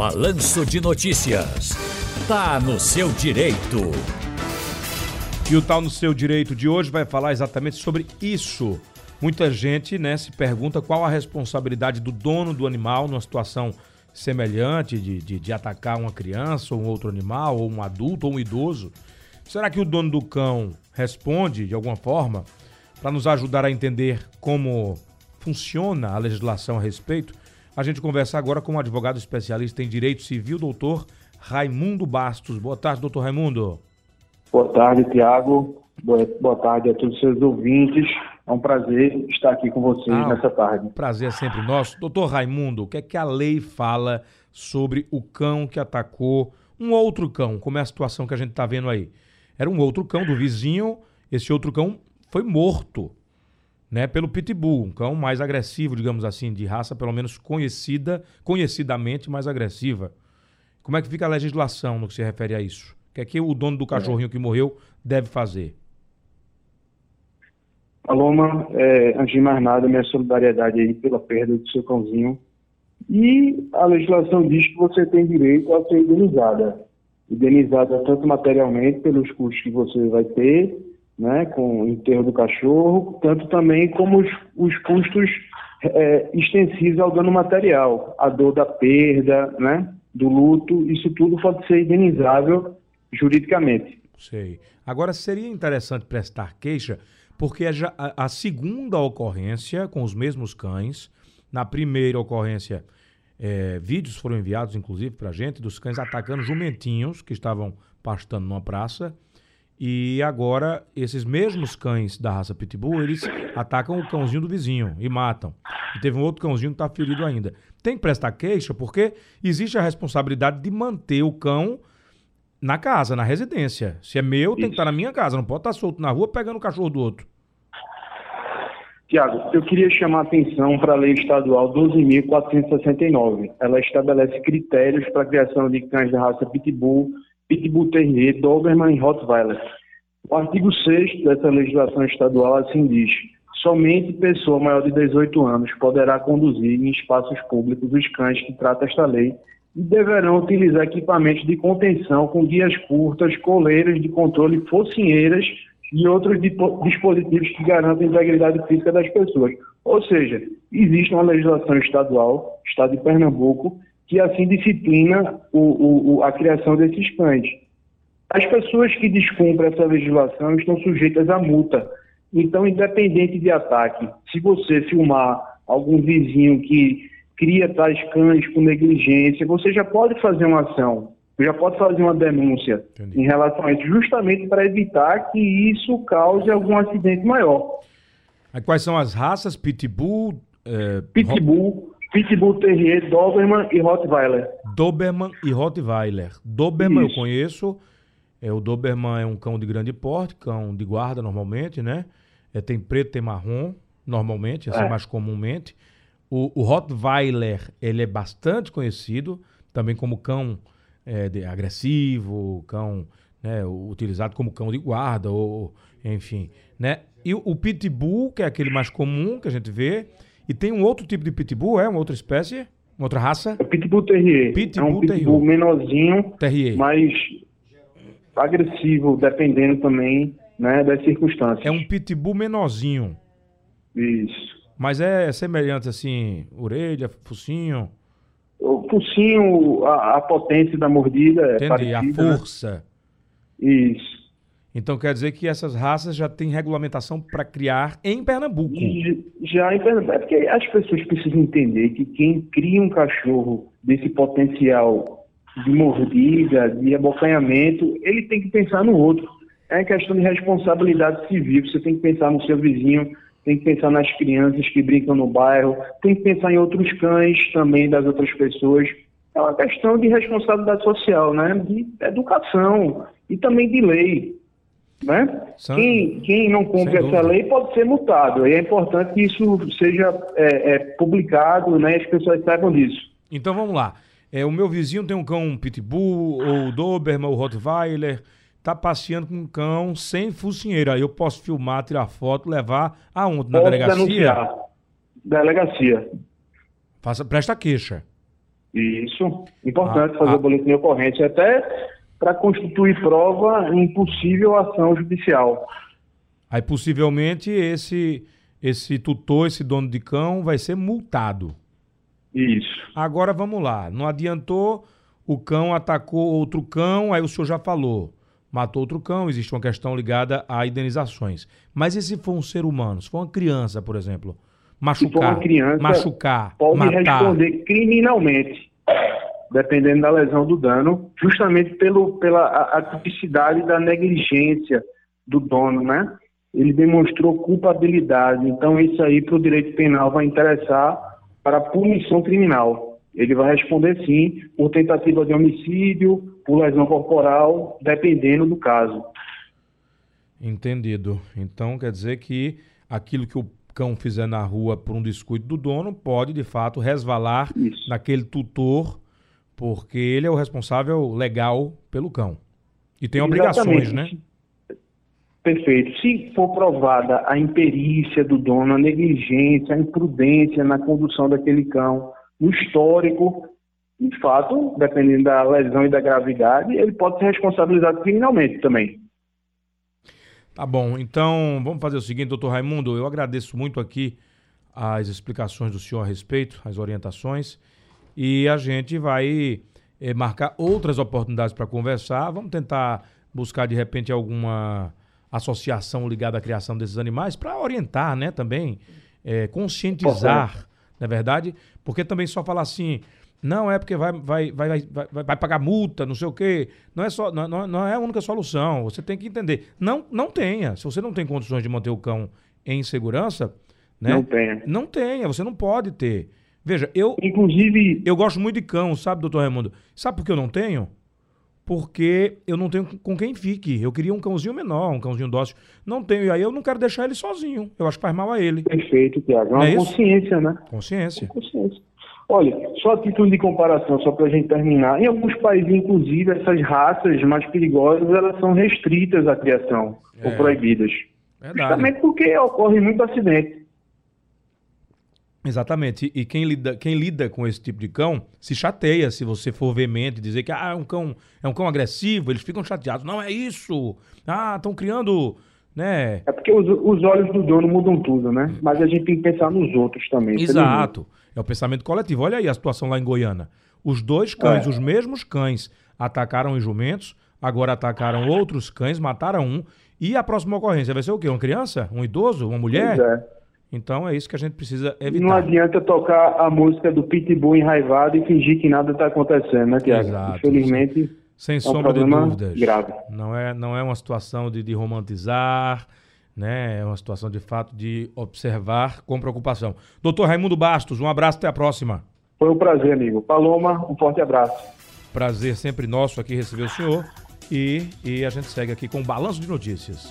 Balanço de Notícias. Tá no seu direito. E o Tal no Seu Direito de hoje vai falar exatamente sobre isso. Muita gente né, se pergunta qual a responsabilidade do dono do animal numa situação semelhante de, de, de atacar uma criança ou um outro animal, ou um adulto ou um idoso. Será que o dono do cão responde de alguma forma para nos ajudar a entender como funciona a legislação a respeito? A gente conversa agora com um advogado especialista em direito civil, doutor Raimundo Bastos. Boa tarde, doutor Raimundo. Boa tarde, Tiago. Boa, boa, tarde a todos os seus ouvintes. É um prazer estar aqui com vocês ah, nessa tarde. Prazer é sempre nosso. Doutor Raimundo, o que é que a lei fala sobre o cão que atacou um outro cão? Como é a situação que a gente está vendo aí? Era um outro cão do vizinho, esse outro cão foi morto né, pelo pitbull, um cão mais agressivo, digamos assim, de raça pelo menos conhecida, conhecidamente mais agressiva. Como é que fica a legislação no que se refere a isso? O que é que o dono do cachorrinho que morreu deve fazer? Paloma, é, antes de mais nada, minha solidariedade aí pela perda do seu cãozinho. E a legislação diz que você tem direito a ser indenizada. Indenizada tanto materialmente pelos custos que você vai ter, né, com o enterro do cachorro, tanto também como os, os custos é, ao dano material, a dor da perda, né, do luto, isso tudo pode ser indenizável juridicamente. Sei. Agora, seria interessante prestar queixa, porque a, a segunda ocorrência com os mesmos cães, na primeira ocorrência, é, vídeos foram enviados, inclusive, para a gente, dos cães atacando jumentinhos que estavam pastando numa praça. E agora, esses mesmos cães da raça Pitbull, eles atacam o cãozinho do vizinho e matam. E teve um outro cãozinho que está ferido ainda. Tem que prestar queixa porque existe a responsabilidade de manter o cão na casa, na residência. Se é meu, tem que estar na minha casa. Não pode estar solto na rua pegando o cachorro do outro. Tiago, eu queria chamar a atenção para a Lei Estadual 12.469. Ela estabelece critérios para a criação de cães da raça Pitbull Pitbull Terrier, Doberman e Rottweiler. O artigo 6 dessa legislação estadual assim diz: somente pessoa maior de 18 anos poderá conduzir em espaços públicos os cães que trata esta lei e deverão utilizar equipamentos de contenção com guias curtas, coleiras de controle, focinheiras e outros dispositivos que garantam a integridade física das pessoas. Ou seja, existe uma legislação estadual, Estado de Pernambuco, que assim disciplina o, o, a criação desses cães. As pessoas que descumprem essa legislação estão sujeitas a multa. Então, independente de ataque, se você filmar algum vizinho que cria tais cães com negligência, você já pode fazer uma ação, já pode fazer uma denúncia Entendi. em relação a isso, justamente para evitar que isso cause algum acidente maior. Quais são as raças? Pitbull? É... Pitbull, Pitbull Terrier, Doberman e Rottweiler. Doberman e Rottweiler. Doberman Isso. eu conheço. É, o Doberman é um cão de grande porte, cão de guarda normalmente, né? É, tem preto, tem marrom, normalmente, assim é. mais comumente. O, o Rottweiler, ele é bastante conhecido, também como cão é, de, agressivo, cão né, utilizado como cão de guarda, ou enfim, né? E o, o Pitbull, que é aquele mais comum que a gente vê, e tem um outro tipo de pitbull, é? Uma outra espécie? Uma outra raça? É pitbull terrier. Pitbull, é um pitbull terrier. menorzinho, terrier. mas agressivo, dependendo também né, das circunstâncias. É um pitbull menorzinho. Isso. Mas é semelhante assim, orelha, focinho? O focinho, a, a potência da mordida é Entendi, parecida. a força. Isso. Então quer dizer que essas raças já têm regulamentação para criar em Pernambuco? Já em Pernambuco. É porque as pessoas precisam entender que quem cria um cachorro desse potencial de mordida, de abocanhamento, ele tem que pensar no outro. É questão de responsabilidade civil. Você tem que pensar no seu vizinho, tem que pensar nas crianças que brincam no bairro, tem que pensar em outros cães também das outras pessoas. É uma questão de responsabilidade social, né? De educação e também de lei. Né? Quem, quem não cumpre essa lei pode ser multado. E é importante que isso seja é, é, publicado né, e as pessoas saibam disso. Então vamos lá. É, o meu vizinho tem um cão pitbull, ou Doberman, ou Rottweiler, tá passeando com um cão sem focinheira. Eu posso filmar, tirar foto, levar aonde? Na Pode delegacia? Denunciar. Delegacia. Faça, presta queixa. Isso. Importante ah, fazer ah. o boletim de ocorrência, até para constituir prova em possível ação judicial. Aí possivelmente esse esse tutor, esse dono de cão, vai ser multado. Isso. Agora vamos lá. Não adiantou, o cão atacou outro cão, aí o senhor já falou. Matou outro cão, existe uma questão ligada a indenizações. Mas e se for um ser humano? Se for uma criança, por exemplo? Machucar. Se for uma criança, machucar, pode matar. responder criminalmente, dependendo da lesão do dano, justamente pelo, pela atipicidade da negligência do dono, né? Ele demonstrou culpabilidade. Então, isso aí para o direito penal vai interessar para punição criminal. Ele vai responder sim por tentativa de homicídio, por lesão corporal, dependendo do caso. Entendido. Então quer dizer que aquilo que o cão fizer na rua por um descuido do dono pode de fato resvalar Isso. naquele tutor, porque ele é o responsável legal pelo cão. E tem obrigações, né? Perfeito. Se for provada a imperícia do dono, a negligência, a imprudência na condução daquele cão, no histórico, de fato, dependendo da lesão e da gravidade, ele pode ser responsabilizado criminalmente também. Tá bom, então vamos fazer o seguinte, doutor Raimundo, eu agradeço muito aqui as explicações do senhor a respeito, as orientações, e a gente vai é, marcar outras oportunidades para conversar. Vamos tentar buscar de repente alguma associação ligada à criação desses animais para orientar, né, também, é, conscientizar, na é verdade, porque também só falar assim, não é porque vai, vai, vai, vai, vai, pagar multa, não sei o quê. Não é, só, não, não é a única solução. Você tem que entender. Não, não tenha. Se você não tem condições de manter o cão em segurança, né? Não tenha. Não tenha, você não pode ter. Veja, eu. Inclusive. Eu gosto muito de cão, sabe, doutor Raimundo? Sabe por que eu não tenho? porque eu não tenho com quem fique. Eu queria um cãozinho menor, um cãozinho dócil. Não tenho, e aí eu não quero deixar ele sozinho. Eu acho que faz mal a ele. Perfeito, Tiago. É uma é consciência, né? Consciência. consciência. Olha, só a título de comparação, só para a gente terminar. Em alguns países, inclusive, essas raças mais perigosas, elas são restritas à criação, é. ou proibidas. Verdade. Justamente porque ocorre muito acidente. Exatamente. E quem lida, quem lida com esse tipo de cão se chateia se você for veemente dizer que ah, é um cão é um cão agressivo, eles ficam chateados. Não é isso. Ah, estão criando, né? É porque os, os, olhos do dono mudam tudo, né? Mas a gente tem que pensar nos outros também. Exato. É o pensamento coletivo. Olha aí a situação lá em Goiânia. Os dois cães, é. os mesmos cães, atacaram os jumentos, agora atacaram outros cães, mataram um. E a próxima ocorrência vai ser o quê? Uma criança? Um idoso? Uma mulher? Pois é. Então é isso que a gente precisa evitar. Não adianta tocar a música do Pitbull enraivado e fingir que nada está acontecendo, né, Tiago? Exato. Infelizmente. Sem é sombra de dúvidas. Grave. Não é, não é uma situação de, de romantizar, né? É uma situação de fato de observar com preocupação. Doutor Raimundo Bastos, um abraço, até a próxima. Foi um prazer, amigo. Paloma, um forte abraço. Prazer sempre nosso aqui receber o senhor. E, e a gente segue aqui com o balanço de notícias.